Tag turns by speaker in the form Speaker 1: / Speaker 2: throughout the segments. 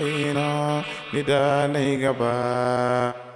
Speaker 1: Nidana Nigaba.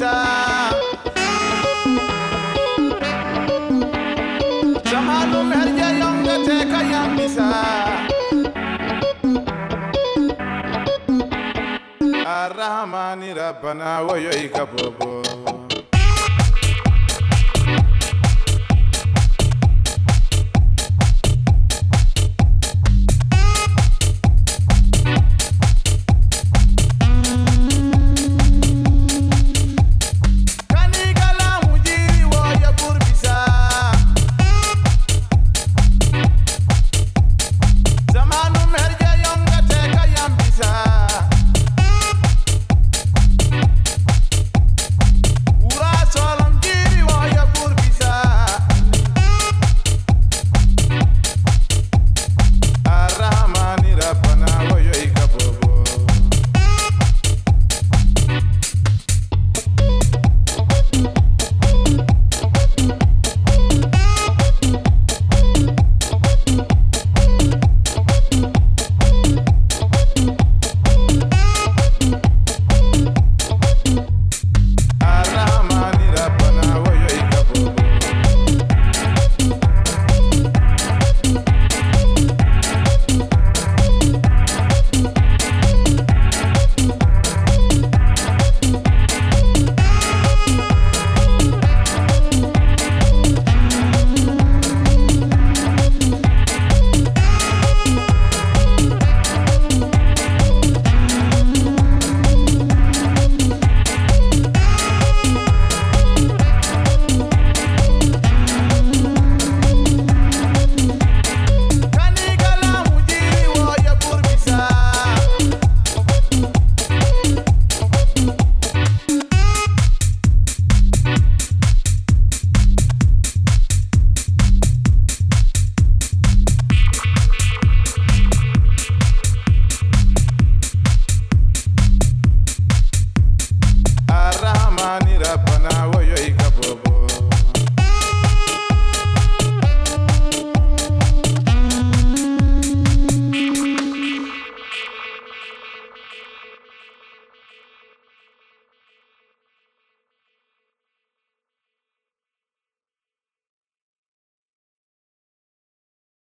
Speaker 1: cabeza. Jamalum herje yonga teka yambisa. Arrahmani Rabbana wa yoika bobo.